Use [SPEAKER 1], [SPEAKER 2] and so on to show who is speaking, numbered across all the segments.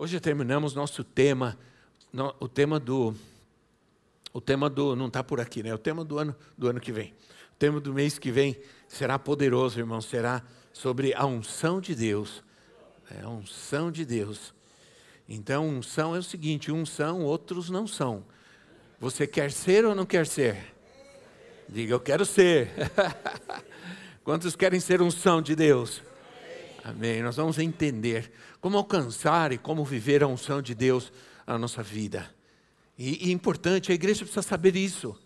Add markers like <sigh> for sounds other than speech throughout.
[SPEAKER 1] Hoje terminamos nosso tema, o tema do, o tema do, não está por aqui, né? O tema do ano, do ano que vem. O tema do mês que vem será poderoso, irmão. Será sobre a unção de Deus. É, a unção de Deus. Então, unção é o seguinte: uns são, outros não são. Você quer ser ou não quer ser? Diga, eu quero ser. <laughs> Quantos querem ser unção de Deus? Amém. Nós vamos entender como alcançar e como viver a unção de Deus na nossa vida. E, e importante, a igreja precisa saber isso.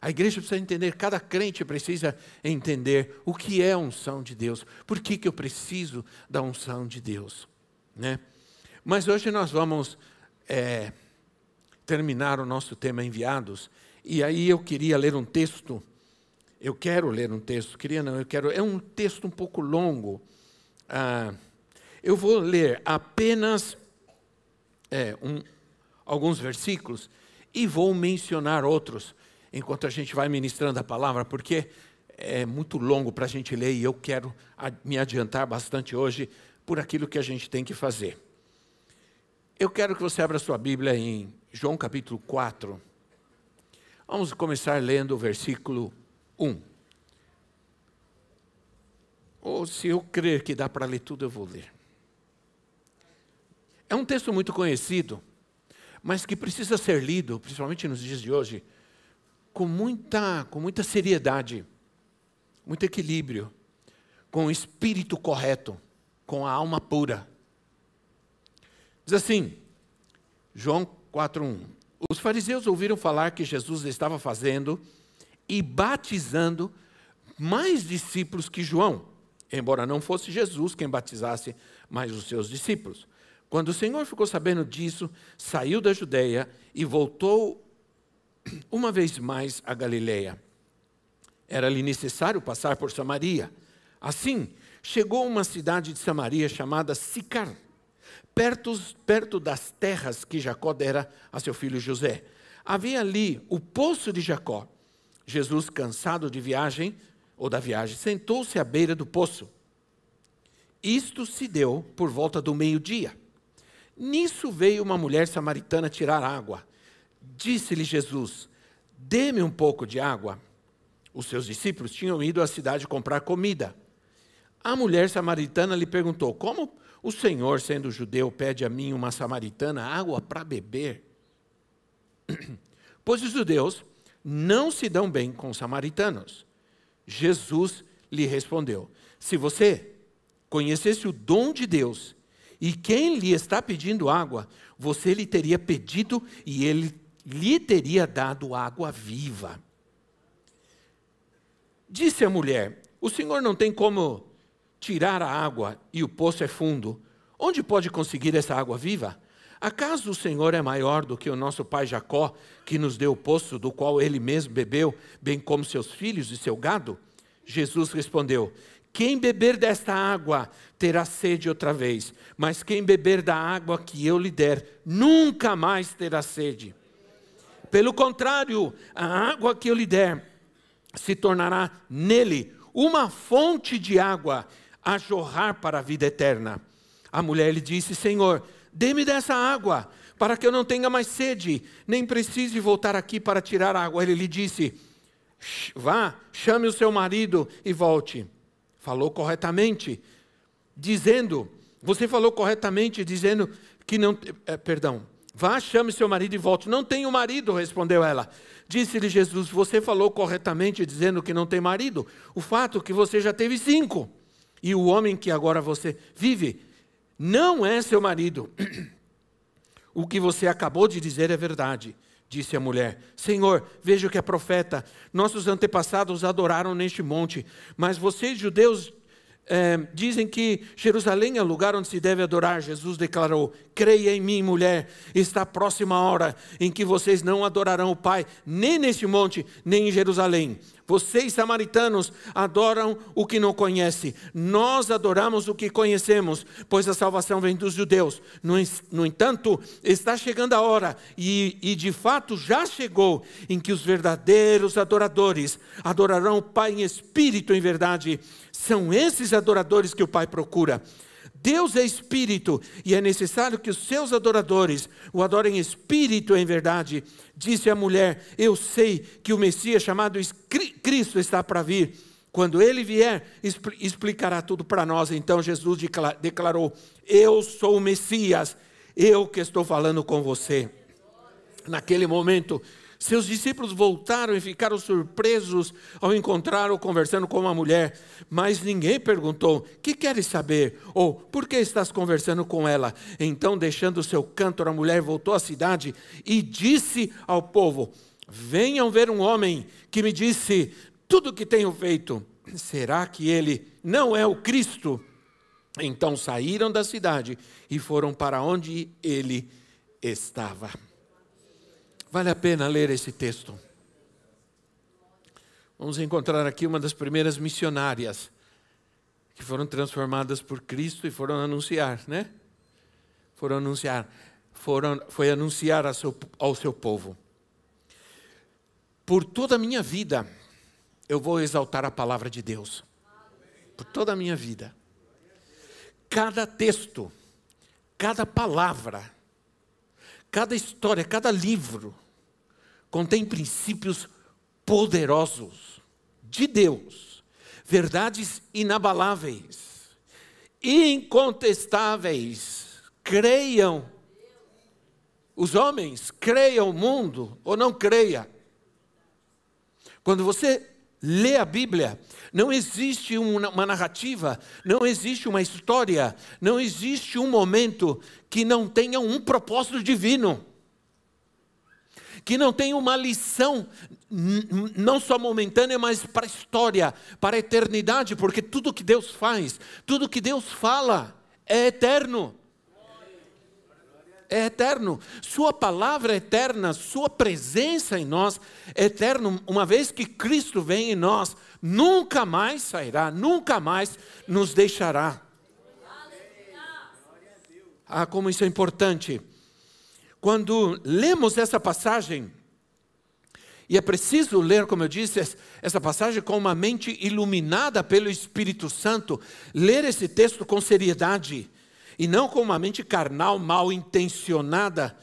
[SPEAKER 1] A igreja precisa entender, cada crente precisa entender o que é a unção de Deus. Por que, que eu preciso da unção de Deus? Né? Mas hoje nós vamos é, terminar o nosso tema enviados. E aí eu queria ler um texto. Eu quero ler um texto, queria não, eu quero. É um texto um pouco longo. Ah, eu vou ler apenas é, um, alguns versículos e vou mencionar outros enquanto a gente vai ministrando a palavra, porque é muito longo para a gente ler e eu quero me adiantar bastante hoje por aquilo que a gente tem que fazer. Eu quero que você abra sua Bíblia em João capítulo 4. Vamos começar lendo o versículo 1. Ou se eu crer que dá para ler tudo, eu vou ler. É um texto muito conhecido, mas que precisa ser lido, principalmente nos dias de hoje, com muita, com muita seriedade, muito equilíbrio, com o espírito correto, com a alma pura. Diz assim, João 4:1. Os fariseus ouviram falar que Jesus estava fazendo e batizando mais discípulos que João, embora não fosse Jesus quem batizasse, mas os seus discípulos. Quando o Senhor ficou sabendo disso, saiu da Judéia e voltou uma vez mais a Galiléia. Era-lhe necessário passar por Samaria. Assim, chegou a uma cidade de Samaria chamada Sicar, perto, perto das terras que Jacó dera a seu filho José. Havia ali o poço de Jacó. Jesus, cansado de viagem, ou da viagem, sentou-se à beira do poço. Isto se deu por volta do meio-dia. Nisso veio uma mulher samaritana tirar água. Disse-lhe Jesus: Dê-me um pouco de água. Os seus discípulos tinham ido à cidade comprar comida. A mulher samaritana lhe perguntou: Como o Senhor, sendo judeu, pede a mim, uma samaritana, água para beber? <clears throat> Pois os judeus não se dão bem com os samaritanos. Jesus lhe respondeu: Se você conhecesse o dom de Deus e quem lhe está pedindo água, você lhe teria pedido e ele lhe teria dado água viva. Disse a mulher: O senhor não tem como tirar a água e o poço é fundo. Onde pode conseguir essa água viva? Acaso o Senhor é maior do que o nosso pai Jacó, que nos deu o poço do qual ele mesmo bebeu, bem como seus filhos e seu gado? Jesus respondeu: quem beber desta água terá sede outra vez, mas quem beber da água que eu lhe der, nunca mais terá sede. Pelo contrário, a água que eu lhe der se tornará nele uma fonte de água a jorrar para a vida eterna. A mulher lhe disse: Senhor, dê-me dessa água, para que eu não tenha mais sede, nem precise voltar aqui para tirar água. Ele lhe disse: Vá, chame o seu marido e volte falou corretamente, dizendo, você falou corretamente, dizendo que não, é, perdão, vá, chame seu marido e volte. Não tenho marido, respondeu ela. Disse-lhe Jesus, você falou corretamente, dizendo que não tem marido. O fato é que você já teve cinco, e o homem que agora você vive não é seu marido. <clears throat> O que você acabou de dizer é verdade disse a mulher: Senhor, vejo que é profeta. Nossos antepassados adoraram neste monte, mas vocês, judeus, é, dizem que Jerusalém é o lugar onde se deve adorar. Jesus declarou: Creia em mim, mulher, está próxima a hora em que vocês não adorarão o Pai, nem neste monte, nem em Jerusalém. Vocês, samaritanos, adoram o que não conhecem. Nós adoramos o que conhecemos, pois a salvação vem dos judeus. No, no entanto, está chegando a hora, e, e de fato já chegou, em que os verdadeiros adoradores adorarão o Pai em espírito e em verdade. São esses adoradores que o Pai procura. Deus é espírito e é necessário que os seus adoradores o adorem em espírito em verdade. Disse a mulher: Eu sei que o Messias chamado Cristo está para vir. Quando ele vier, explicará tudo para nós. Então Jesus declarou: Eu sou o Messias, eu que estou falando com você. Naquele momento, seus discípulos voltaram e ficaram surpresos ao encontrá-lo conversando com uma mulher, mas ninguém perguntou: Que queres saber? Ou por que estás conversando com ela? Então, deixando seu canto, a mulher voltou à cidade e disse ao povo: Venham ver um homem que me disse tudo o que tenho feito. Será que ele não é o Cristo? Então saíram da cidade e foram para onde ele estava. Vale a pena ler esse texto. Vamos encontrar aqui uma das primeiras missionárias que foram transformadas por Cristo e foram anunciar, né? Foram anunciar, foram, foi anunciar ao seu, ao seu povo. Por toda a minha vida, eu vou exaltar a palavra de Deus. Por toda a minha vida. Cada texto, cada palavra, cada história, cada livro contém princípios poderosos de Deus, verdades inabaláveis, incontestáveis. Creiam. Os homens, creiam o mundo ou não creia. Quando você lê a Bíblia, não existe uma narrativa, não existe uma história, não existe um momento que não tenha um propósito divino que não tem uma lição, não só momentânea, mas para a história, para a eternidade, porque tudo que Deus faz, tudo que Deus fala, é eterno. É eterno, Sua palavra é eterna, Sua presença em nós é eterno. Uma vez que Cristo vem em nós, nunca mais sairá, nunca mais nos deixará. Ah, como isso é importante quando lemos essa passagem, e é preciso ler, como eu disse, essa passagem com uma mente iluminada pelo Espírito Santo, ler esse texto com seriedade, e não com uma mente carnal, mal intencionada.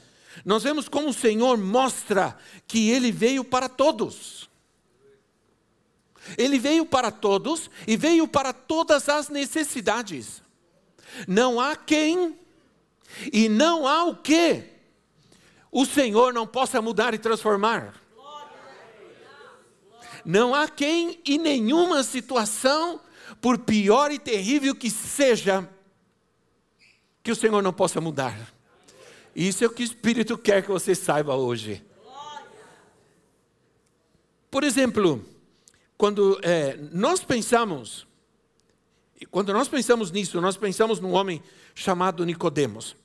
[SPEAKER 1] Nós vemos como o Senhor mostra que Ele veio para todos. Ele veio para todos e veio para todas as necessidades. Não há quem e não há o que o Senhor não possa mudar e transformar. Não há quem em nenhuma situação, por pior e terrível que seja, que o Senhor não possa mudar. Isso é o que o Espírito quer que você saiba hoje. Por exemplo, quando é, nós pensamos, quando nós pensamos nisso, nós pensamos num homem chamado Nicodemos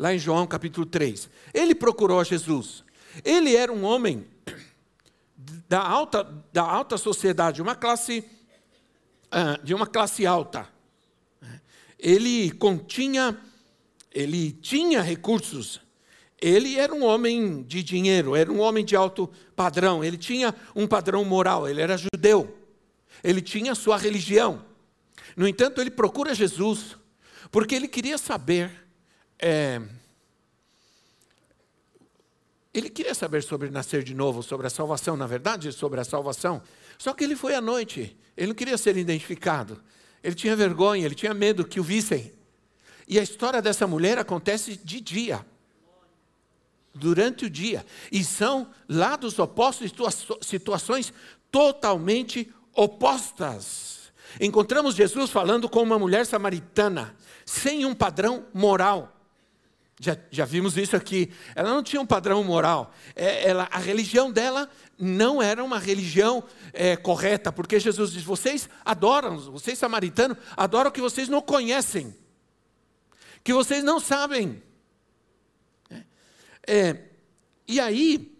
[SPEAKER 1] lá em João capítulo 3. Ele procurou Jesus. Ele era um homem da alta, da alta sociedade, uma classe, uh, de uma classe alta. Ele continha, ele tinha recursos. Ele era um homem de dinheiro, era um homem de alto padrão. Ele tinha um padrão moral, ele era judeu. Ele tinha sua religião. No entanto, ele procura Jesus, porque ele queria saber é, ele queria saber sobre nascer de novo, sobre a salvação, na verdade, sobre a salvação. Só que ele foi à noite, ele não queria ser identificado. Ele tinha vergonha, ele tinha medo que o vissem. E a história dessa mulher acontece de dia, durante o dia. E são lados opostos, situações totalmente opostas. Encontramos Jesus falando com uma mulher samaritana, sem um padrão moral. Já, já vimos isso aqui. Ela não tinha um padrão moral. É, ela, a religião dela não era uma religião é, correta, porque Jesus diz: vocês adoram, vocês samaritanos, adoram o que vocês não conhecem, que vocês não sabem. É, é e aí,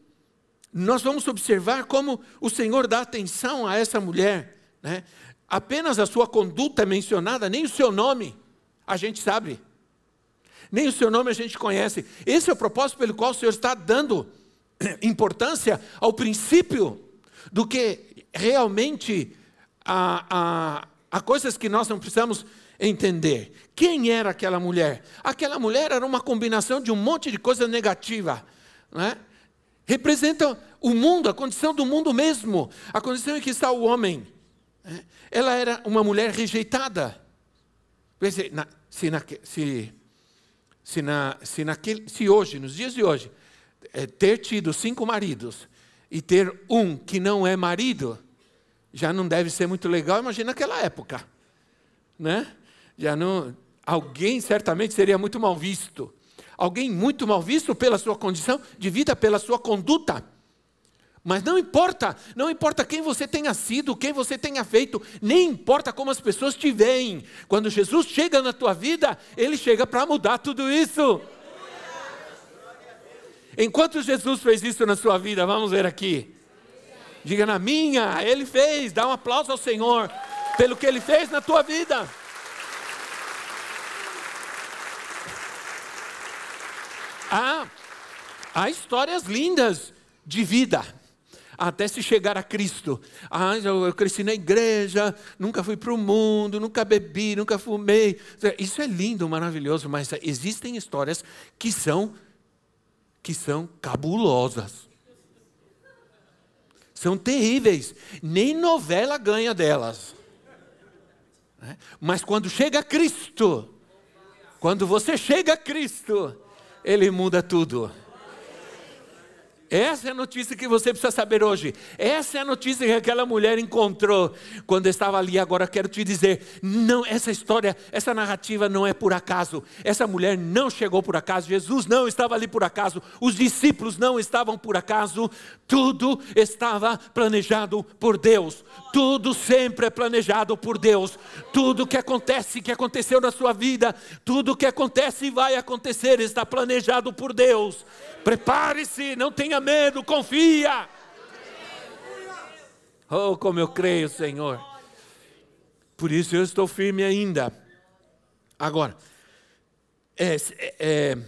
[SPEAKER 1] nós vamos observar como o Senhor dá atenção a essa mulher. Né? Apenas a sua conduta é mencionada, nem o seu nome a gente sabe nem o seu nome a gente conhece. Esse é o propósito pelo qual o Senhor está dando <clears throat> importância ao princípio do que realmente há, coisas que nós não precisamos entender. Quem era aquela mulher? Aquela mulher era uma combinação de um monte de coisa negativa. Não Representa o mundo, a condição do mundo mesmo, a condição em que está o homem. Ela era uma mulher rejeitada. Se, se, se se, na, se, naquele, se hoje, nos dias de hoje, é, ter tido cinco maridos e ter um que não é marido, já não deve ser muito legal, imagina naquela época. Né? Já não, alguém certamente seria muito mal visto. Alguém muito mal visto pela sua condição de vida, pela sua conduta. Mas não importa, não importa quem você tenha sido, quem você tenha feito, nem importa como as pessoas te veem. Quando Jesus chega na tua vida, ele chega para mudar tudo isso. Enquanto Jesus fez isso na sua vida, vamos ver aqui. Diga na minha, ele fez, dá um aplauso ao Senhor pelo que ele fez na tua vida. Há, há histórias lindas de vida até se chegar a Cristo. Ah, eu cresci na igreja, nunca fui para o mundo, nunca bebi, nunca fumei. Isso é lindo, maravilhoso, mas existem histórias que são que são cabulosas. São terríveis. Nem novela ganha delas. Né? Mas quando chega Cristo, quando você chega a Cristo, Ele muda tudo. Essa é a notícia que você precisa saber hoje. Essa é a notícia que aquela mulher encontrou quando estava ali. Agora quero te dizer, não, essa história, essa narrativa não é por acaso. Essa mulher não chegou por acaso. Jesus não estava ali por acaso. Os discípulos não estavam por acaso. Tudo estava planejado por Deus. Tudo sempre é planejado por Deus. Tudo que acontece, que aconteceu na sua vida, tudo que acontece e vai acontecer está planejado por Deus. Prepare-se, não tenha medo, confia. Oh, como eu creio, Senhor. Por isso eu estou firme ainda. Agora, é, é,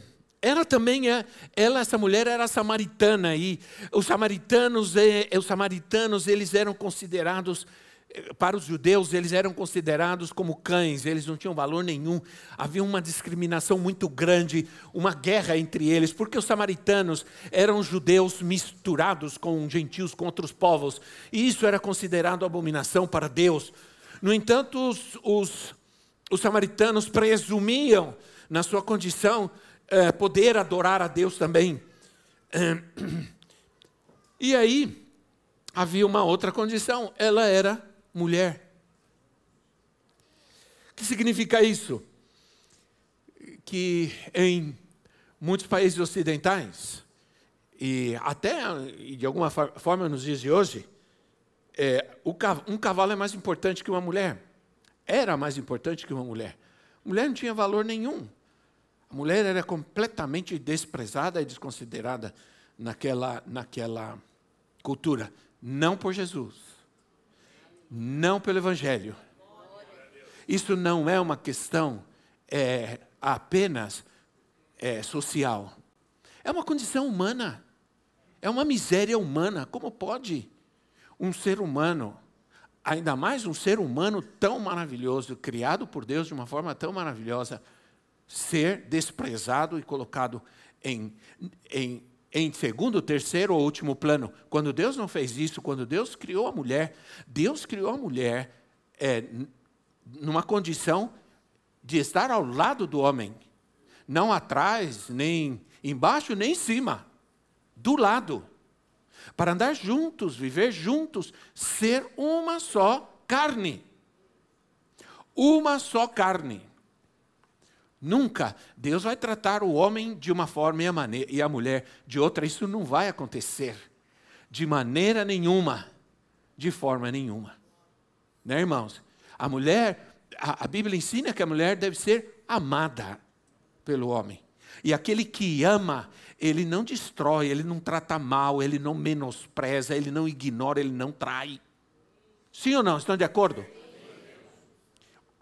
[SPEAKER 1] ela também é, ela, essa mulher era samaritana e os samaritanos, é, os samaritanos, eles eram considerados para os judeus, eles eram considerados como cães, eles não tinham valor nenhum. Havia uma discriminação muito grande, uma guerra entre eles, porque os samaritanos eram judeus misturados com gentios, com outros povos, e isso era considerado abominação para Deus. No entanto, os, os, os samaritanos presumiam, na sua condição, eh, poder adorar a Deus também. <clears throat> E aí, havia uma outra condição, ela era mulher. O que significa isso? Que em muitos países ocidentais, e até de alguma forma nos dias de hoje, é, um cavalo é mais importante que uma mulher. Era mais importante que uma mulher. Mulher não tinha valor nenhum. A mulher era completamente desprezada e desconsiderada naquela, naquela cultura. Não por Jesus não pelo Evangelho. Isso não é uma questão é, apenas é, social. É uma condição humana. É uma miséria humana. Como pode um ser humano, ainda mais um ser humano tão maravilhoso, criado por Deus de uma forma tão maravilhosa, ser desprezado e colocado em, em em segundo, terceiro ou último plano. Quando Deus não fez isso, quando Deus criou a mulher, Deus criou a mulher é, numa condição de estar ao lado do homem, não atrás, nem embaixo, nem em cima, do lado, para andar juntos, viver juntos, ser uma só carne. Uma só carne. Nunca. Deus vai tratar o homem de uma forma e a, maneira, e a mulher de outra. Isso não vai acontecer. De maneira nenhuma. De forma nenhuma. Né, irmãos? A mulher, a, a Bíblia ensina que a mulher deve ser amada pelo homem. E aquele que ama, ele não destrói, ele não trata mal, ele não menospreza, ele não ignora, ele não trai. Sim ou não? Estão de acordo?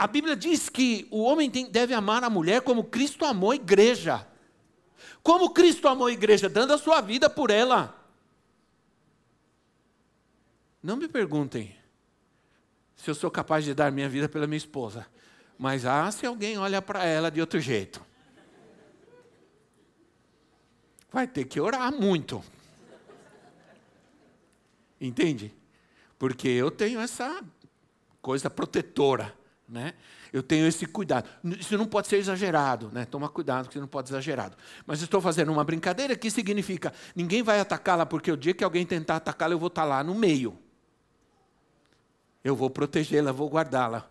[SPEAKER 1] A Bíblia diz que o homem tem, deve amar a mulher como Cristo amou a igreja. Como Cristo amou a igreja? Dando a sua vida por ela. Não me perguntem se eu sou capaz de dar minha vida pela minha esposa. Mas ah, se alguém olha para ela de outro jeito. Vai ter que orar muito. Entende? Porque eu tenho essa coisa protetora, né? Eu tenho esse cuidado. Isso não pode ser exagerado, né? Toma cuidado que isso não pode ser exagerado. Mas estou fazendo uma brincadeira que significa ninguém vai atacá-la porque o dia que alguém tentar atacá-la eu vou estar lá no meio. Eu vou protegê-la, vou guardá-la.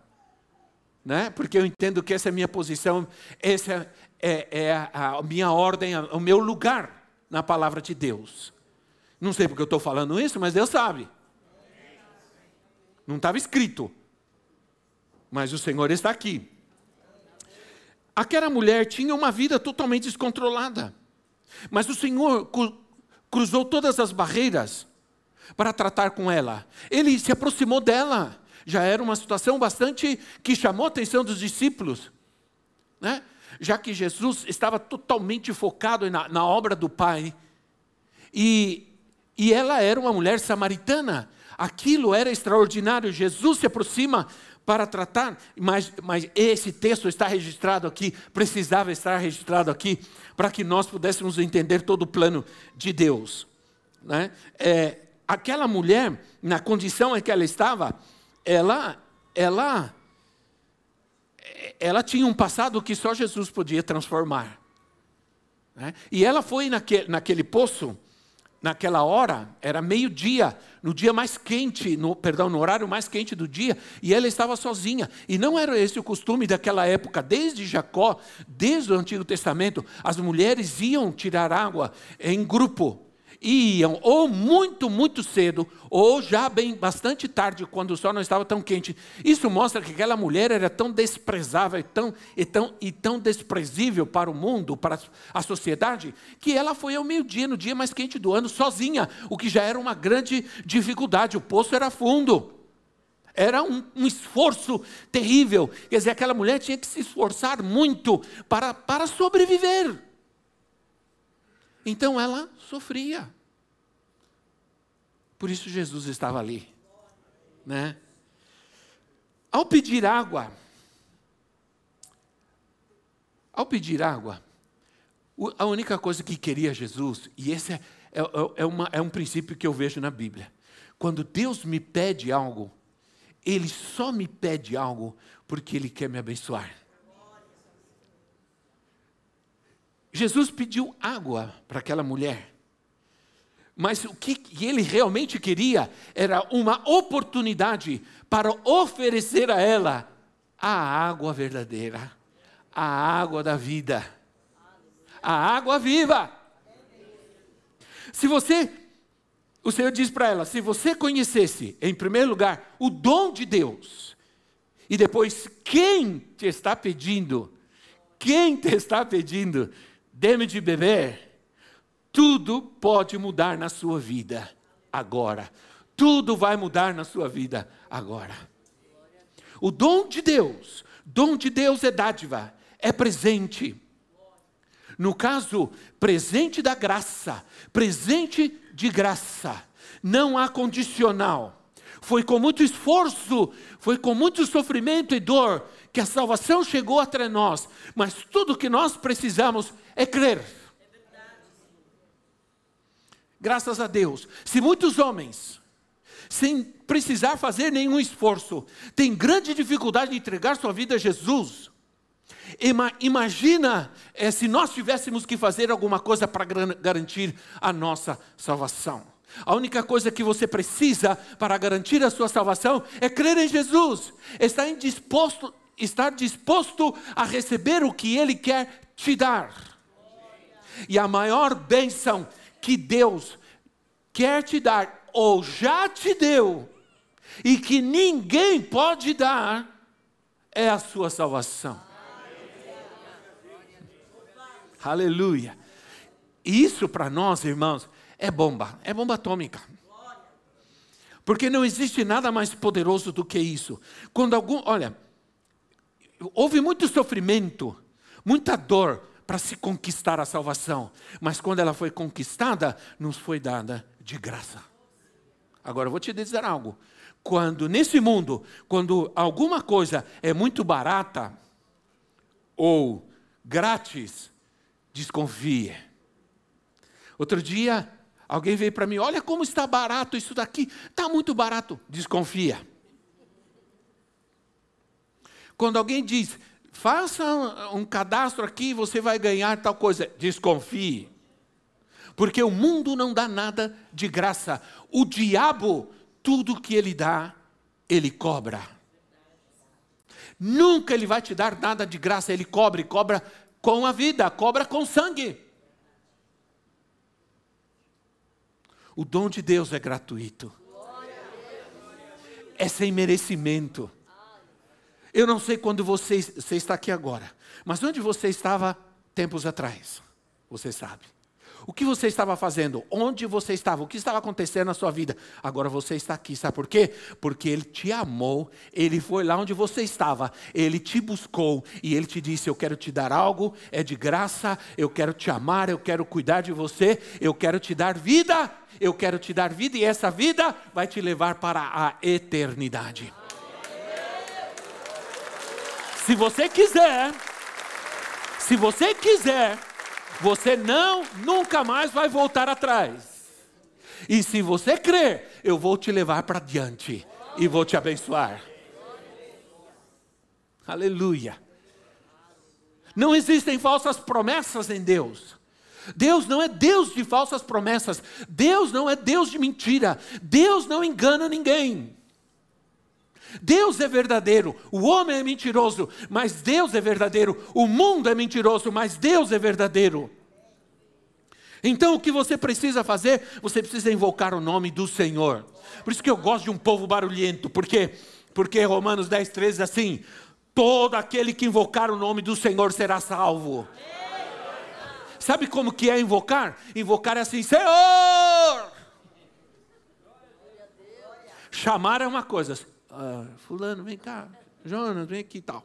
[SPEAKER 1] Né? Porque eu entendo que essa é a minha posição, essa é, é a, a minha ordem, o meu lugar na palavra de Deus. Não sei porque eu estou falando isso, mas Deus sabe. Não estava escrito. Mas o Senhor está aqui. Aquela mulher tinha uma vida totalmente descontrolada. Mas o Senhor cruzou todas as barreiras para tratar com ela. Ele se aproximou dela. Já era uma situação bastante que chamou a atenção dos discípulos. Né? Já que Jesus estava totalmente focado na, na obra do Pai. E, e ela era uma mulher samaritana. Aquilo era extraordinário. Jesus se aproxima para tratar, mas, mas esse texto está registrado aqui, precisava estar registrado aqui, para que nós pudéssemos entender todo o plano de Deus. Né? É, aquela mulher, na condição em que ela estava, ela, ela, ela tinha um passado que só Jesus podia transformar. Né? E ela foi naquele, naquele poço, naquela hora, era meio-dia, no dia mais quente, no, perdão, no horário mais quente do dia, e ela estava sozinha. E não era esse o costume daquela época, desde Jacó, desde o Antigo Testamento, as mulheres iam tirar água em grupo iam ou muito, muito cedo, ou já bem bastante tarde, quando o sol não estava tão quente. Isso mostra que aquela mulher era tão desprezável e tão, e tão, e tão desprezível para o mundo, para a sociedade, que ela foi ao meio-dia, no dia mais quente do ano, sozinha, o que já era uma grande dificuldade. O poço era fundo. Era um, um, esforço terrível. Quer dizer, aquela mulher tinha que se esforçar muito para, para sobreviver. Então ela sofria. Por isso Jesus estava ali, né? Ao pedir água, ao pedir água, a única coisa que queria Jesus, e esse é, é, é, uma, é um princípio que eu vejo na Bíblia, quando Deus me pede algo, Ele só me pede algo porque Ele quer me abençoar. Jesus pediu água para aquela mulher. Mas o que ele realmente queria era uma oportunidade para oferecer a ela a água verdadeira, a água da vida, a água viva. Se você, o Senhor diz para ela: se você conhecesse, em primeiro lugar, o dom de Deus, e depois quem te está pedindo, quem te está pedindo, dê-me de beber, tudo pode mudar na sua vida agora. Tudo vai mudar na sua vida agora. O dom de Deus, dom de Deus é dádiva, é presente. No caso, presente da graça, presente de graça, não há condicional. Foi com muito esforço, foi com muito sofrimento e dor que a salvação chegou até nós, mas tudo que nós precisamos é crer. Graças a Deus. Se muitos homens, sem precisar fazer nenhum esforço, têm grande dificuldade de entregar sua vida a Jesus, imagina é, se nós tivéssemos que fazer alguma coisa para garantir a nossa salvação. A única coisa que você precisa para garantir a sua salvação é crer em Jesus, estar disposto, estar disposto a receber o que Ele quer te dar. E a maior bênção que Deus quer te dar, ou já te deu, e que ninguém pode dar, é a sua salvação. Aleluia. Isso para nós, irmãos, é bomba, é bomba atômica. Porque não existe nada mais poderoso do que isso. Quando algum, olha, houve muito sofrimento, muita dor para se conquistar a salvação, mas quando ela foi conquistada, nos foi dada de graça. Agora eu vou te dizer algo. Quando nesse mundo, quando alguma coisa é muito barata ou grátis, desconfie. Outro dia, alguém veio para mim: Olha como está barato isso daqui. Está muito barato. Desconfia. Quando alguém diz: Faça um cadastro aqui, você vai ganhar tal coisa. Desconfie. Porque o mundo não dá nada de graça. O diabo, tudo que ele dá, ele cobra. Nunca ele vai te dar nada de graça, ele cobra e cobra com a vida, cobra com sangue. O dom de Deus é gratuito. É sem merecimento. Eu não sei quando você, você está aqui agora, mas onde você estava tempos atrás? Você sabe. O que você estava fazendo? Onde você estava? O que estava acontecendo na sua vida? Agora você está aqui, sabe por quê? Porque Ele te amou, Ele foi lá onde você estava, Ele te buscou e Ele te disse: Eu quero te dar algo, é de graça, eu quero te amar, eu quero cuidar de você, eu quero te dar vida, eu quero te dar vida e essa vida vai te levar para a eternidade. Se você quiser, se você quiser, você não, nunca mais vai voltar atrás. E se você crer, eu vou te levar para diante e vou te abençoar. Aleluia. Não existem falsas promessas em Deus. Deus não é Deus de falsas promessas. Deus não é Deus de mentira. Deus não engana ninguém. Deus é verdadeiro, o homem é mentiroso, mas Deus é verdadeiro, o mundo é mentiroso, mas Deus é verdadeiro. Então o que você precisa fazer? Você precisa invocar o nome do Senhor. Por isso que eu gosto de um povo barulhento, porque porque Romanos 10, 13 diz assim: todo aquele que invocar o nome do Senhor será salvo. Sabe como que é invocar? Invocar é assim, Senhor! Chamar é uma coisa, ah, fulano, vem cá, Jonas, vem aqui e tal.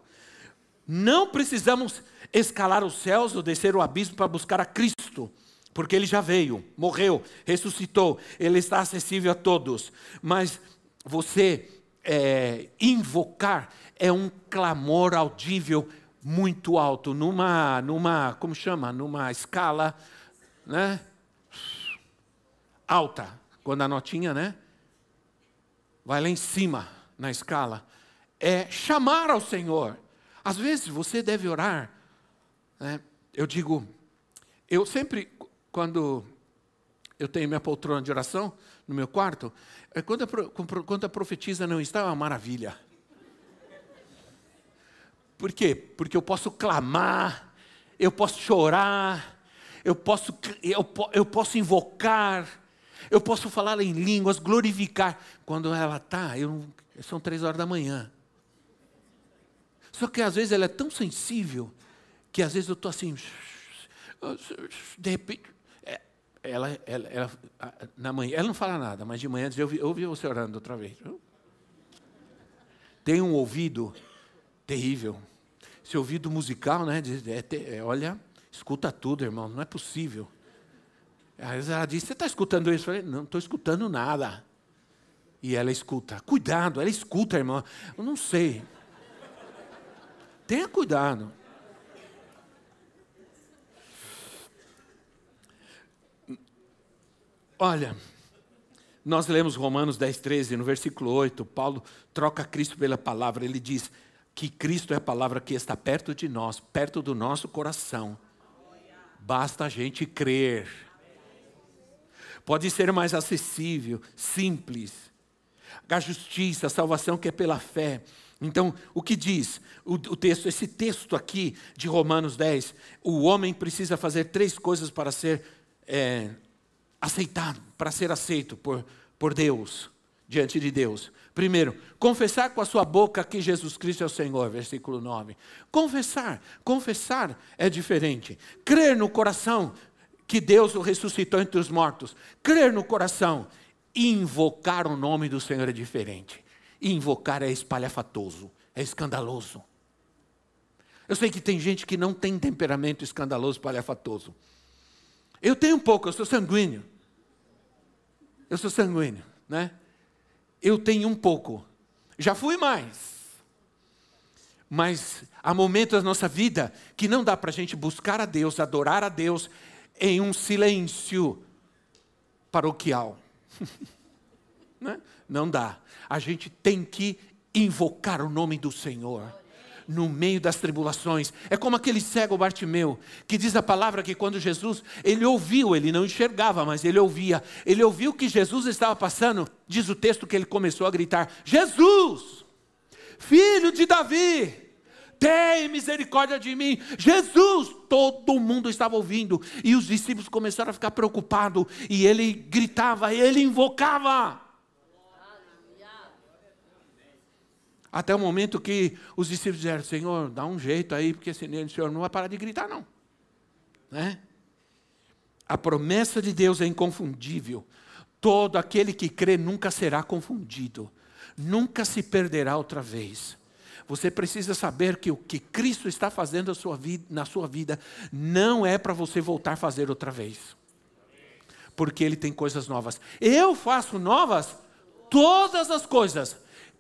[SPEAKER 1] Não precisamos escalar os céus ou descer o abismo para buscar a Cristo, porque ele já veio, morreu, ressuscitou, ele está acessível a todos. Mas você é, invocar é um clamor audível muito alto, numa, numa, como chama, numa escala, né? Alta, quando a notinha, né? Vai lá em cima na escala é chamar ao Senhor. Às vezes você deve orar. Né? Eu digo, eu sempre, quando eu tenho minha poltrona de oração no meu quarto, é quando a, quando a profetisa não está, é uma maravilha. Por quê? Porque eu posso clamar, eu posso chorar, eu posso, eu, eu posso invocar, eu posso falar em línguas, glorificar. Quando ela está, eu são três horas da manhã. Só que às vezes ela é tão sensível que às vezes eu estou assim, de repente, é, ela, ela, ela, na manhã, ela não fala nada, mas de manhã ouvi, eu ouvi você orando outra vez. Tem um ouvido terrível. Esse ouvido musical, né? É, é, olha, escuta tudo, irmão, não é possível. Às vezes ela diz, você está escutando isso? Eu falei, não estou escutando nada e ela escuta. Cuidado, ela escuta, irmã. Eu não sei. Tenha cuidado. Olha, nós lemos Romanos 10, 13, no versículo 8, Paulo troca Cristo pela palavra, ele diz que Cristo é a palavra que está perto de nós, perto do nosso coração. Basta a gente crer. Pode ser mais acessível, simples, a justiça, a salvação que é pela fé. Então, o que diz o, o, texto? Esse texto aqui de Romanos 10, o homem precisa fazer três coisas para ser é, aceitado, para ser aceito por, por Deus, diante de Deus. Primeiro, confessar com a sua boca que Jesus Cristo é o Senhor, versículo 9. Confessar, confessar é diferente. Crer no coração que Deus o ressuscitou entre os mortos. Crer no coração. Invocar o nome do Senhor é diferente. Invocar é espalhafatoso, é escandaloso. Eu sei que tem gente que não tem temperamento escandaloso, espalhafatoso. Eu tenho um pouco, eu sou sanguíneo. Eu sou sanguíneo, né? eu tenho um pouco. Já fui mais. Mas há momentos da nossa vida que não dá para a gente buscar a Deus, adorar a Deus em um silêncio paroquial. <laughs> Né? não dá. A gente tem que invocar o nome do Senhor no meio das tribulações. É como aquele cego Bartimeu, que diz a palavra que quando Jesus, ele ouviu, ele não enxergava, mas ele ouvia. Ele ouviu que Jesus estava passando, diz o texto que ele começou a gritar: Jesus, filho de Davi, tem misericórdia de mim. Jesus, todo mundo estava ouvindo. E os discípulos começaram a ficar preocupados. E ele gritava, ele invocava. Até o momento que os discípulos disseram: Senhor, dá um jeito aí, porque senão o Senhor não vai parar de gritar, não. Né? A promessa de Deus é inconfundível. Todo aquele que crê nunca será confundido, nunca se perderá outra vez. Você precisa saber que o que Cristo está fazendo na sua vida, não é para você voltar a fazer outra vez. Porque Ele tem coisas novas. Eu faço novas todas as coisas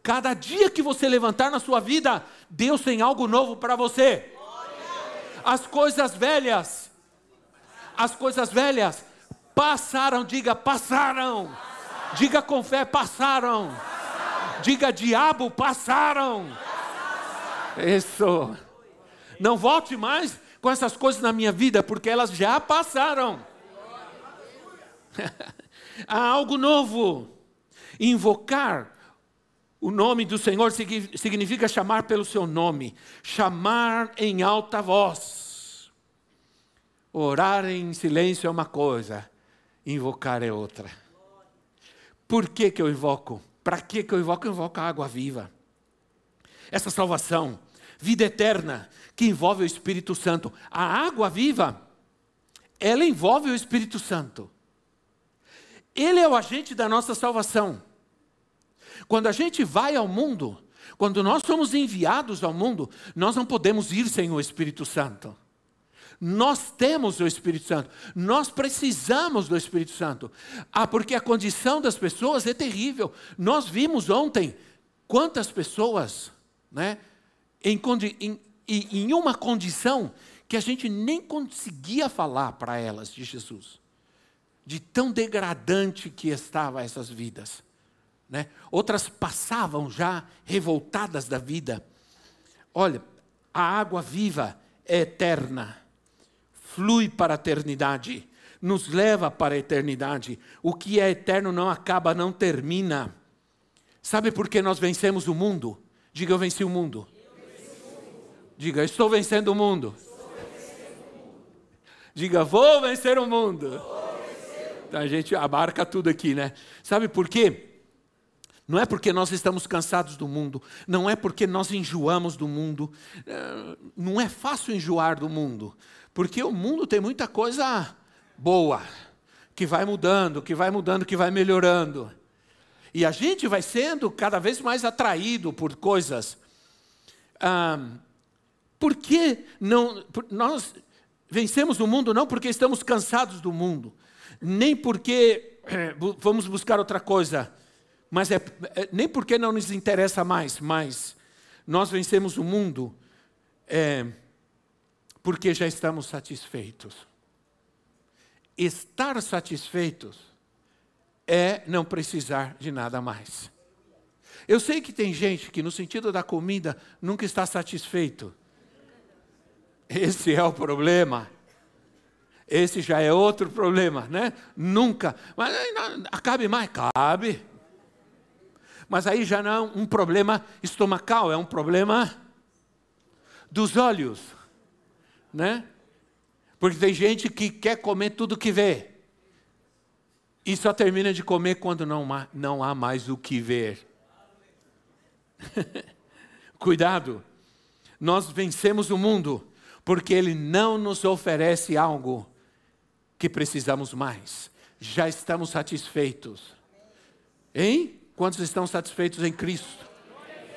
[SPEAKER 1] Cada dia que você levantar na sua vida, Deus tem algo novo para você. As coisas velhas, as coisas velhas passaram, diga passaram. Diga com fé, passaram. Diga diabo, passaram. Isso. Não volte mais com essas coisas na minha vida, porque elas já passaram. <laughs> Há algo novo. Invocar o nome do Senhor significa chamar pelo seu nome, chamar em alta voz. Orar em silêncio é uma coisa, invocar é outra. Por que, que eu invoco? Para que, que eu invoco? Eu invoco a água viva. Essa salvação, vida eterna, que envolve o Espírito Santo. A água viva, ela envolve o Espírito Santo. Ele é o agente da nossa salvação. Quando a gente vai ao mundo, quando nós somos enviados ao mundo, nós não podemos ir sem o Espírito Santo. Nós temos o Espírito Santo, nós precisamos do Espírito Santo. Ah, porque a condição das pessoas é terrível. Nós vimos ontem quantas pessoas, né, em, em, em uma condição que a gente nem conseguia falar para elas de Jesus, de tão degradante que estavam essas vidas. Né? Outras passavam já revoltadas da vida. Olha, a água viva é eterna, flui para a eternidade, nos leva para a eternidade. O que é eterno não acaba, não termina. Sabe por que nós vencemos o mundo? Diga, eu venci o mundo. Diga, estou vencendo o mundo. Diga, vou vencer o mundo. Então, a gente abarca tudo aqui, né? Sabe por quê? Não é porque nós estamos cansados do mundo, não é porque nós enjoamos do mundo. É, não é fácil enjoar do mundo, porque o mundo tem muita coisa boa, que vai mudando, que vai mudando, que vai melhorando. E a gente vai sendo cada vez mais atraído por coisas. Ah, por que não. Nós vencemos o mundo não porque estamos cansados do mundo, nem porque é, vamos buscar outra coisa mas é, é, nem porque não nos interessa mais, mas nós vencemos o mundo é, porque já estamos satisfeitos. Estar satisfeitos é não precisar de nada mais. Eu sei que tem gente que, no sentido da comida, nunca está satisfeito. Esse é o problema. Esse já é outro problema, né? Nunca. Mas não, cabe mais? Cabe. Mas aí já não é um problema estomacal, é um problema dos olhos, né? Porque tem gente que quer comer tudo que vê. E só termina de comer quando não há, não há mais o que ver. <laughs> Cuidado, nós vencemos o mundo porque ele não nos oferece algo que precisamos mais. Já estamos satisfeitos. Hein? Quantos estão satisfeitos em Cristo?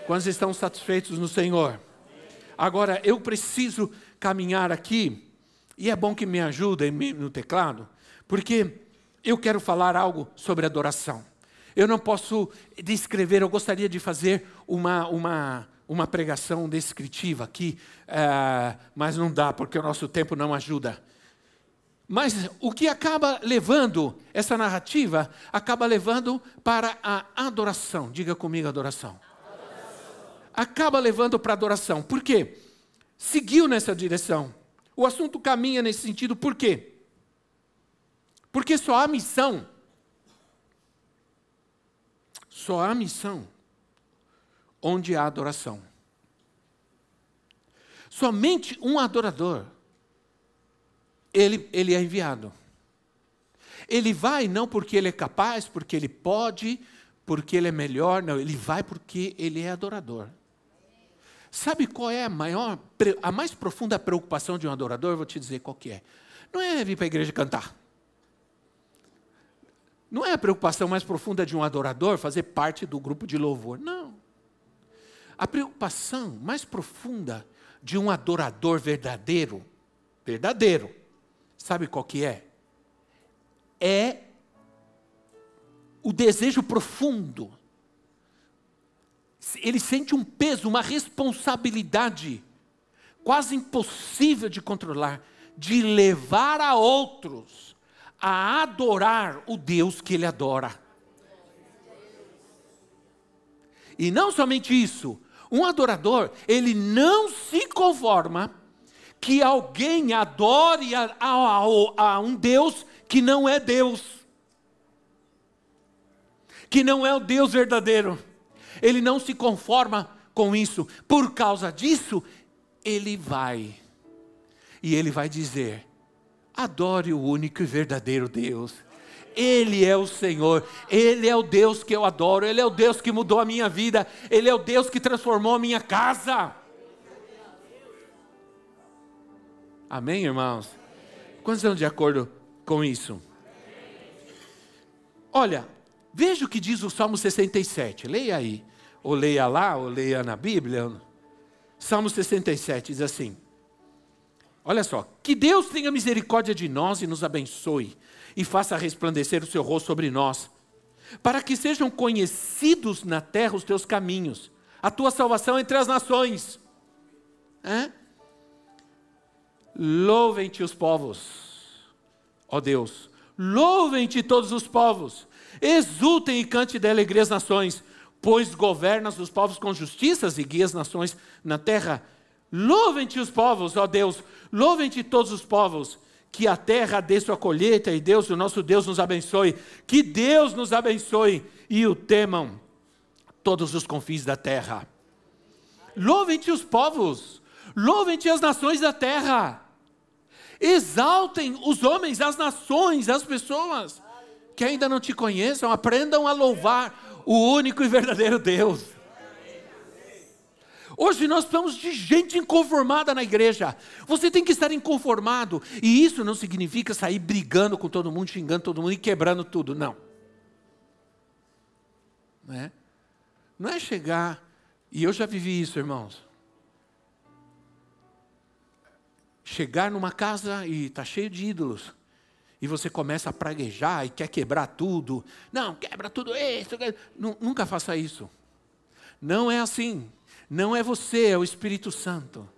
[SPEAKER 1] Quantos estão satisfeitos no Senhor? Agora, eu preciso caminhar aqui, e é bom que me ajudem no teclado, porque eu quero falar algo sobre adoração. Eu não posso descrever, eu gostaria de fazer uma, uma, uma pregação descritiva aqui, é, mas não dá, porque o nosso tempo não ajuda. Mas o que acaba levando essa narrativa, acaba levando para a adoração. Diga comigo adoração. adoração. Acaba levando para a adoração. Por quê? Seguiu nessa direção. O assunto caminha nesse sentido, por quê? Porque só há missão. Só há missão onde há adoração. Somente um adorador ele, ele é enviado. Ele vai não porque ele é capaz, porque ele pode, porque ele é melhor, não, ele vai porque ele é adorador. Sabe qual é a maior, a mais profunda preocupação de um adorador? Vou te dizer qual que é. Não é vir para a igreja cantar. Não é a preocupação mais profunda de um adorador fazer parte do grupo de louvor. Não. A preocupação mais profunda de um adorador verdadeiro, verdadeiro, Sabe qual que é? É o desejo profundo. Ele sente um peso, uma responsabilidade quase impossível de controlar, de levar a outros a adorar o Deus que ele adora. E não somente isso, um adorador, ele não se conforma que alguém adore a, a, a, um Deus que não é Deus, que não é o Deus verdadeiro. Ele não se conforma com isso. Por causa disso, ele vai e ele vai dizer: adore o único e verdadeiro Deus. Ele é o Senhor, Ele é o Deus que eu adoro, Ele é o Deus que mudou a minha vida, Ele é o Deus que transformou a minha casa. Amém, irmãos? Quantos estão de acordo com isso? Olha, veja o que diz o Salmo 67. Leia aí. Ou leia lá, ou leia na Bíblia. Salmo 67 diz assim: Olha só, que Deus tenha misericórdia de nós e nos abençoe, e faça resplandecer o seu rosto sobre nós, para que sejam conhecidos na terra os teus caminhos, a tua salvação entre as nações. É? Louvem-te os povos, ó Deus, louvem-te todos os povos, exultem e cante de alegria as nações, pois governas os povos com justiças e guias nações na terra. Louvem-te os povos, ó Deus, louvem-te todos os povos, que a terra dê sua colheita e Deus, o nosso Deus, nos abençoe. Que Deus nos abençoe e o temam todos os confins da terra. Louvem-te os povos, louvem-te as nações da terra. Exaltem os homens, as nações, as pessoas que ainda não te conheçam, aprendam a louvar o único e verdadeiro Deus. Hoje nós estamos de gente inconformada na igreja. Você tem que estar inconformado. E isso não significa sair brigando com todo mundo, xingando todo mundo e quebrando tudo. Não. Não é, não é chegar. E eu já vivi isso, irmãos. chegar numa casa e está cheio de ídolos. E você começa a praguejar e quer quebrar tudo. Não, quebra tudo isso. Nunca faça isso. Não é assim. Não é você, é o Espírito Santo.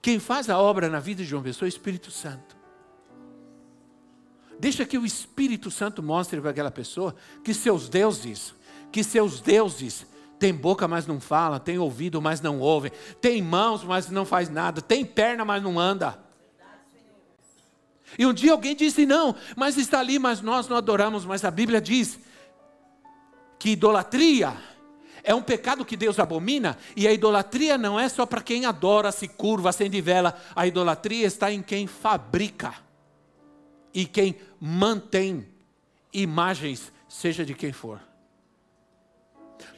[SPEAKER 1] Quem faz a obra na vida de João Pessoa é o Espírito Santo. Deixa que o Espírito Santo mostre para aquela pessoa que seus deuses, que seus deuses tem boca, mas não fala. Tem ouvido, mas não ouve. Tem mãos, mas não faz nada. Tem perna, mas não anda. E um dia alguém disse: Não, mas está ali, mas nós não adoramos. Mas a Bíblia diz que idolatria é um pecado que Deus abomina, e a idolatria não é só para quem adora, se curva, acende vela. A idolatria está em quem fabrica e quem mantém imagens, seja de quem for.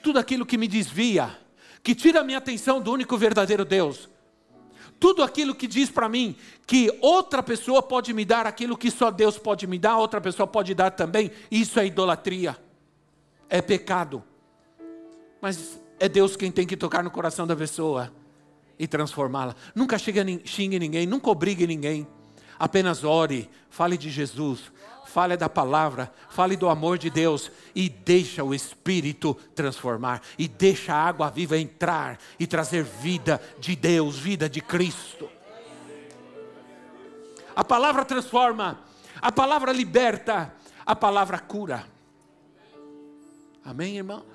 [SPEAKER 1] Tudo aquilo que me desvia, que tira a minha atenção do único verdadeiro Deus. Tudo aquilo que diz para mim que outra pessoa pode me dar aquilo que só Deus pode me dar, outra pessoa pode dar também, isso é idolatria, é pecado. Mas é Deus quem tem que tocar no coração da pessoa e transformá-la. Nunca xingue ninguém, nunca obrigue ninguém. Apenas ore, fale de Jesus, fale da palavra, fale do amor de Deus e deixa o Espírito transformar e deixa a água viva entrar e trazer vida de Deus, vida de Cristo. A palavra transforma, a palavra liberta, a palavra cura. Amém, irmão?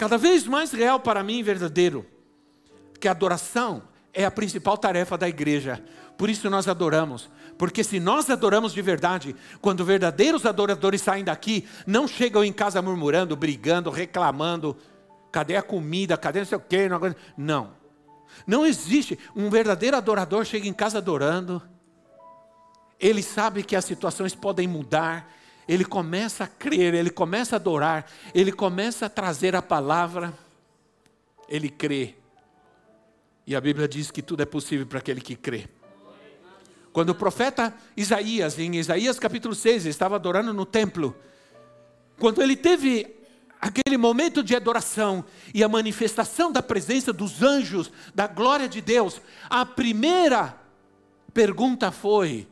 [SPEAKER 1] Cada vez mais real para mim e verdadeiro, que a adoração é a principal tarefa da igreja. Por isso nós adoramos. Porque se nós adoramos de verdade, quando verdadeiros adoradores saem daqui, não chegam em casa murmurando, brigando, reclamando, cadê a comida, cadê não sei o quê, não. Não existe. Um verdadeiro adorador chega em casa adorando. Ele sabe que as situações podem mudar, ele começa a crer, ele começa a adorar, ele começa a trazer a palavra, ele crê. E a Bíblia diz que tudo é possível para aquele que crê. Quando o profeta Isaías, em Isaías capítulo 6, estava adorando no templo, quando ele teve aquele momento de adoração e a manifestação da presença dos anjos, da glória de Deus, a primeira pergunta foi: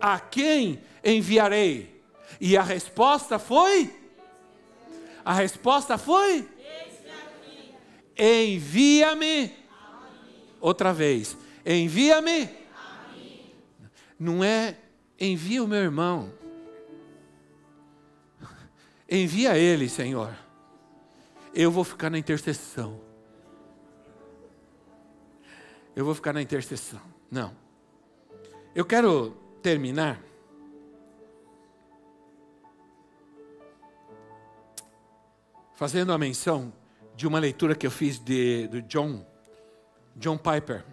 [SPEAKER 1] A quem enviarei? E a resposta foi? A resposta foi? Envia-me. Outra vez. Envia-me. Não é envia o meu irmão. Envia ele, Senhor. Eu vou ficar na intercessão. Eu vou ficar na intercessão. Não. Eu quero terminar fazendo a menção de uma leitura que eu fiz de, do John, John Piper.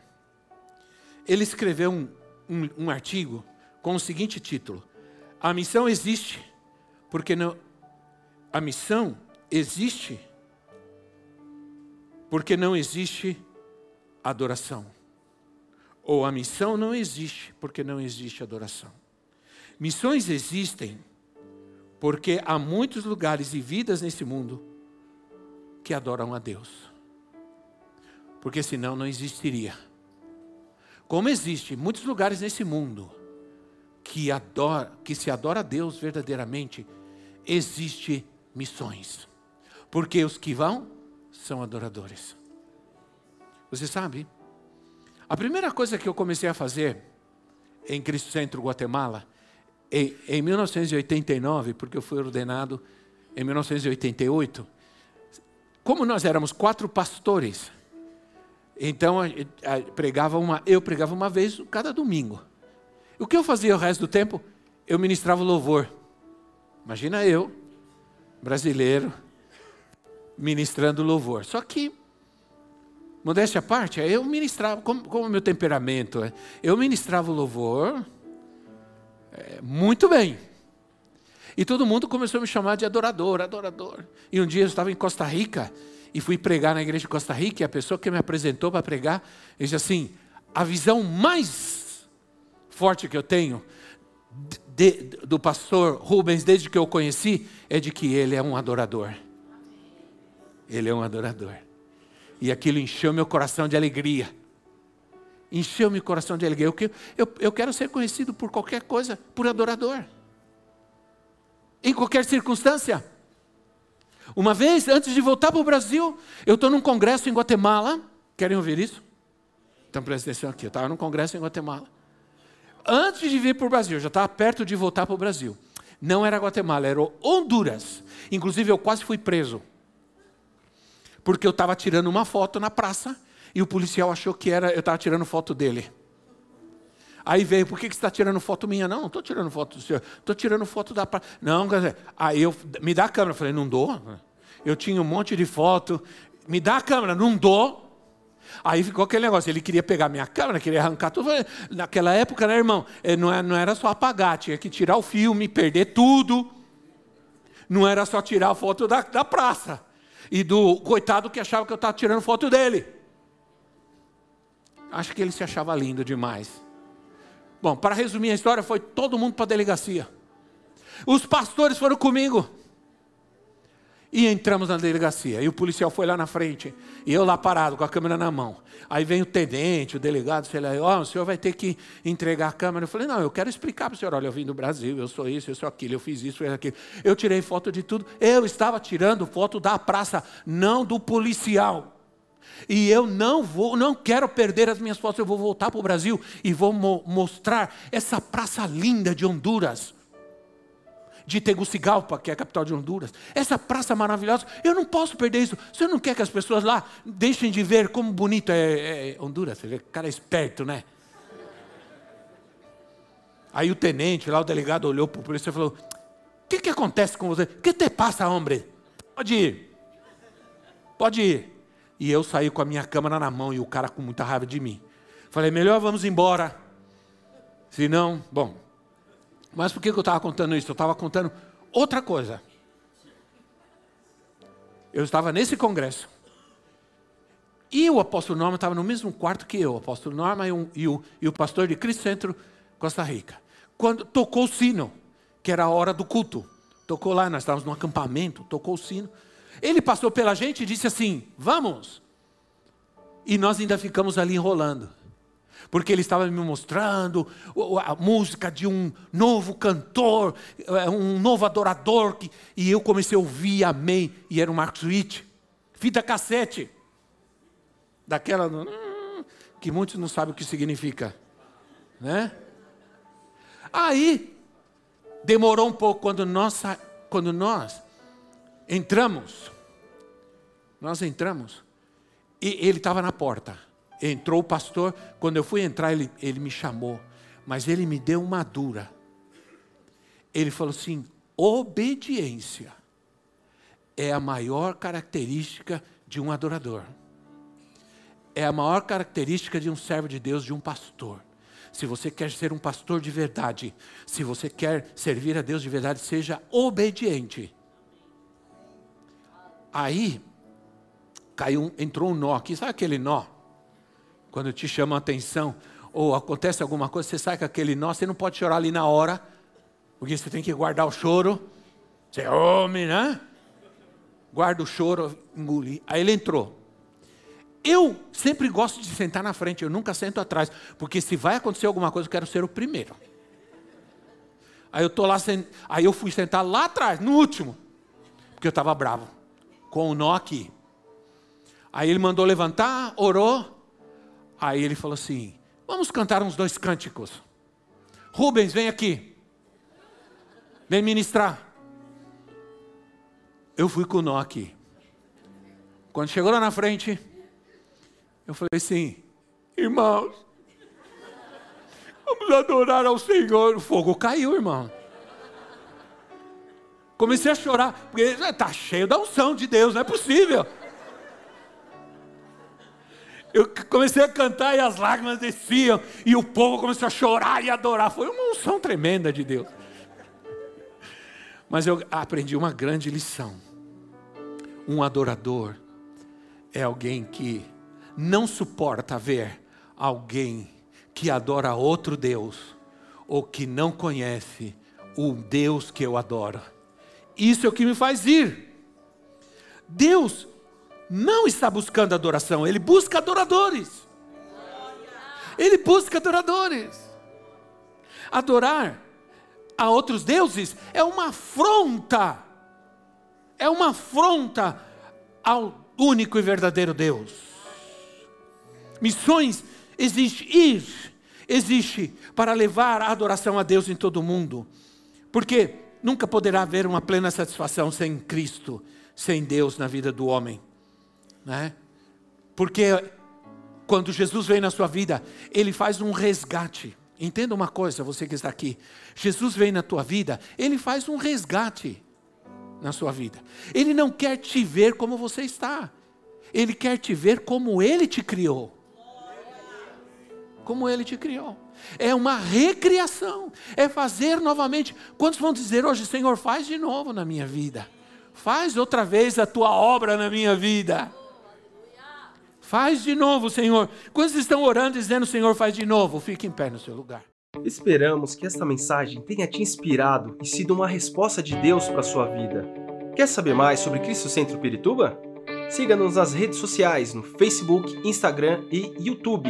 [SPEAKER 1] Ele escreveu um, um, um artigo com o seguinte título: A missão existe porque não. A missão existe porque não existe adoração. Ou a missão não existe porque não existe adoração. Missões existem porque há muitos lugares e vidas nesse mundo que adoram a Deus. Porque senão não existiria. Como existe muitos lugares nesse mundo que, adora, que se adora a Deus verdadeiramente, existe missões. Porque os que vão são adoradores. Você sabe? A primeira coisa que eu comecei a fazer em Cristo Centro Guatemala, em, em 1989, porque eu fui ordenado em 1988, como nós éramos quatro pastores, então pregava uma, eu pregava uma vez cada domingo. O que eu fazia o resto do tempo? Eu ministrava louvor. Imagina eu, brasileiro, ministrando louvor. Só que, modéstia à parte, eu ministrava, como, como meu temperamento, é, eu ministrava o louvor é, muito bem. E todo mundo começou a me chamar de adorador, adorador. E um dia eu estava em Costa Rica e fui pregar na igreja de Costa Rica e a pessoa que me apresentou para pregar disse assim: a visão mais forte que eu tenho de, do pastor Rubens desde que eu o conheci é de que ele é um adorador. Ele é um adorador. E aquilo encheu meu coração de alegria. Encheu meu coração de alegria. Eu, eu, eu quero ser conhecido por qualquer coisa, por adorador em qualquer circunstância. Uma vez, antes de voltar para o Brasil, eu estou num congresso em Guatemala. Querem ouvir isso? Então presta atenção aqui. Eu estava num congresso em Guatemala. Antes de vir para o Brasil, já estava perto de voltar para o Brasil. Não era Guatemala, era Honduras. Inclusive, eu quase fui preso. Porque eu estava tirando uma foto na praça e o policial achou que era eu estava tirando foto dele. Aí veio, por que, que você está tirando foto minha? Não, não estou tirando foto do senhor, estou tirando foto da. Não, quer dizer, aí eu, me dá a câmera. Eu falei, não dou. Eu tinha um monte de foto, me dá a câmera, não dou. Aí ficou aquele negócio, ele queria pegar minha câmera, queria arrancar tudo. Naquela época, né, irmão, é, não era só apagar, tinha que tirar o filme, perder tudo. Não era só tirar a foto da, da praça. E do coitado que achava que eu estava tirando foto dele. Acho que ele se achava lindo demais. Bom, para resumir a história, foi todo mundo para a delegacia. Os pastores foram comigo. E entramos na delegacia. E o policial foi lá na frente. E eu lá parado, com a câmera na mão. Aí vem o tenente, o delegado, sei ó, oh, o senhor vai ter que entregar a câmera. Eu falei, não, eu quero explicar para o senhor, olha, eu vim do Brasil, eu sou isso, eu sou aquilo, eu fiz isso, fiz aquilo. Eu tirei foto de tudo. Eu estava tirando foto da praça, não do policial. E eu não vou, não quero perder as minhas fotos. Eu vou voltar para o Brasil e vou mo mostrar essa praça linda de Honduras, de Tegucigalpa, que é a capital de Honduras. Essa praça maravilhosa. Eu não posso perder isso. Você não quer que as pessoas lá deixem de ver como bonito é, é Honduras? Você vê, cara é esperto, né? Aí o tenente, lá o delegado olhou para o polícia e falou: O que, que acontece com você? O que te passa, homem? Pode ir. Pode ir. E eu saí com a minha câmera na mão e o cara com muita raiva de mim. Falei, melhor vamos embora. Se não, bom. Mas por que eu estava contando isso? Eu estava contando outra coisa. Eu estava nesse congresso. E o apóstolo Norma estava no mesmo quarto que eu, o apóstolo Norma e, um, e, o, e o pastor de Cristo Centro, Costa Rica. Quando tocou o sino, que era a hora do culto. Tocou lá, nós estávamos no acampamento, tocou o sino. Ele passou pela gente e disse assim: Vamos. E nós ainda ficamos ali enrolando. Porque ele estava me mostrando a música de um novo cantor, é, um novo adorador. Que, e eu comecei a ouvir, amei. E era o Marcos Witt. Fita cassete. Daquela que muitos não sabem o que significa. Né? Aí, demorou um pouco quando nós, quando nós Entramos. Nós entramos. E ele estava na porta. Entrou o pastor. Quando eu fui entrar, ele, ele me chamou. Mas ele me deu uma dura. Ele falou assim: obediência é a maior característica de um adorador. É a maior característica de um servo de Deus, de um pastor. Se você quer ser um pastor de verdade, se você quer servir a Deus de verdade, seja obediente. Aí caiu, entrou um nó aqui, sabe aquele nó? Quando te chama a atenção, ou acontece alguma coisa, você sai com aquele nó, você não pode chorar ali na hora, porque você tem que guardar o choro. Você é homem, né? Guarda o choro, engolir. Aí ele entrou. Eu sempre gosto de sentar na frente, eu nunca sento atrás, porque se vai acontecer alguma coisa, eu quero ser o primeiro. Aí eu tô lá, aí eu fui sentar lá atrás, no último, porque eu estava bravo com o nó aqui. Aí ele mandou levantar, orou. Aí ele falou assim: Vamos cantar uns dois cânticos. Rubens, vem aqui. Vem ministrar. Eu fui com o nó aqui. Quando chegou lá na frente, eu falei assim: Irmãos, vamos adorar ao Senhor. O fogo caiu, irmão. Comecei a chorar, porque está cheio da unção de Deus, não é possível. Eu comecei a cantar e as lágrimas desciam, e o povo começou a chorar e adorar. Foi uma unção tremenda de Deus. Mas eu aprendi uma grande lição. Um adorador é alguém que não suporta ver alguém que adora outro Deus ou que não conhece o Deus que eu adoro. Isso é o que me faz ir. Deus não está buscando adoração, Ele busca adoradores. Ele busca adoradores. Adorar a outros deuses é uma afronta, é uma afronta ao único e verdadeiro Deus. Missões existe ir, existe para levar a adoração a Deus em todo o mundo. Porque nunca poderá haver uma plena satisfação sem Cristo, sem Deus na vida do homem. Né? Porque quando Jesus vem na sua vida, Ele faz um resgate. Entenda uma coisa, você que está aqui. Jesus vem na tua vida, ele faz um resgate na sua vida. Ele não quer te ver como você está. Ele quer te ver como ele te criou. Como ele te criou. É uma recriação. É fazer novamente. Quantos vão dizer hoje, Senhor, faz de novo na minha vida? Faz outra vez a tua obra na minha vida. Faz de novo, Senhor. Quantos estão orando dizendo, Senhor, faz de novo? Fique em pé no seu lugar.
[SPEAKER 2] Esperamos que esta mensagem tenha te inspirado e sido uma resposta de Deus para a sua vida. Quer saber mais sobre Cristo Centro Pirituba? Siga-nos nas redes sociais no Facebook, Instagram e YouTube,